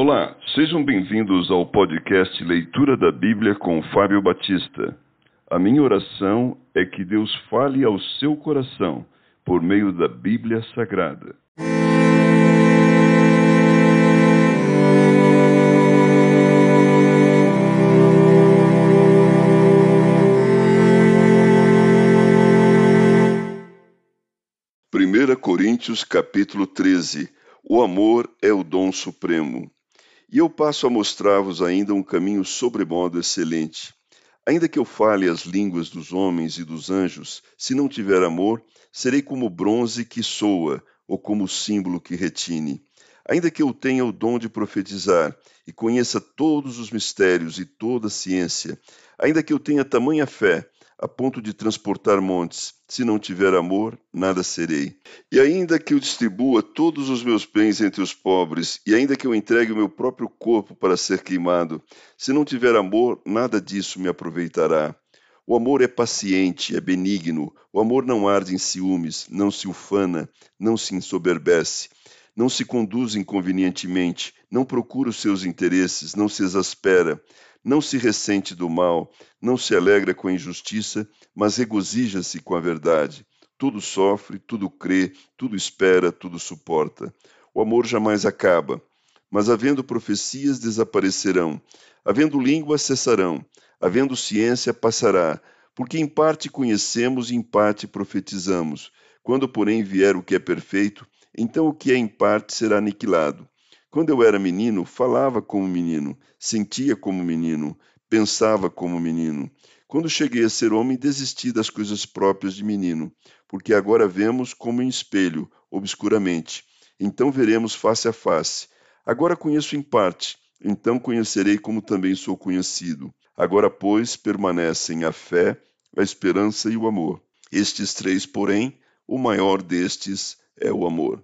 Olá, sejam bem-vindos ao podcast Leitura da Bíblia com Fábio Batista. A minha oração é que Deus fale ao seu coração por meio da Bíblia Sagrada. Primeira Coríntios capítulo 13 O amor é o dom supremo. E eu passo a mostrar-vos ainda um caminho sobremodo excelente. Ainda que eu fale as línguas dos homens e dos anjos, se não tiver amor, serei como bronze que soa, ou como símbolo que retine. Ainda que eu tenha o dom de profetizar e conheça todos os mistérios e toda a ciência, ainda que eu tenha tamanha fé a ponto de transportar montes. Se não tiver amor, nada serei. E ainda que eu distribua todos os meus bens entre os pobres, e ainda que eu entregue o meu próprio corpo para ser queimado, se não tiver amor, nada disso me aproveitará. O amor é paciente, é benigno, o amor não arde em ciúmes, não se ufana, não se ensoberbece, não se conduz inconvenientemente, não procura os seus interesses, não se exaspera, não se ressente do mal, não se alegra com a injustiça, mas regozija-se com a verdade. Tudo sofre, tudo crê, tudo espera, tudo suporta. O amor jamais acaba. Mas havendo profecias, desaparecerão. Havendo língua, cessarão. Havendo ciência, passará. Porque em parte conhecemos e em parte profetizamos. Quando, porém, vier o que é perfeito, então o que é em parte será aniquilado. Quando eu era menino, falava como menino, sentia como menino, pensava como menino. Quando cheguei a ser homem, desisti das coisas próprias de menino, porque agora vemos como em espelho, obscuramente. Então veremos face a face. Agora conheço em parte, então conhecerei como também sou conhecido. Agora, pois, permanecem a fé, a esperança e o amor. Estes três, porém, o maior destes é o amor.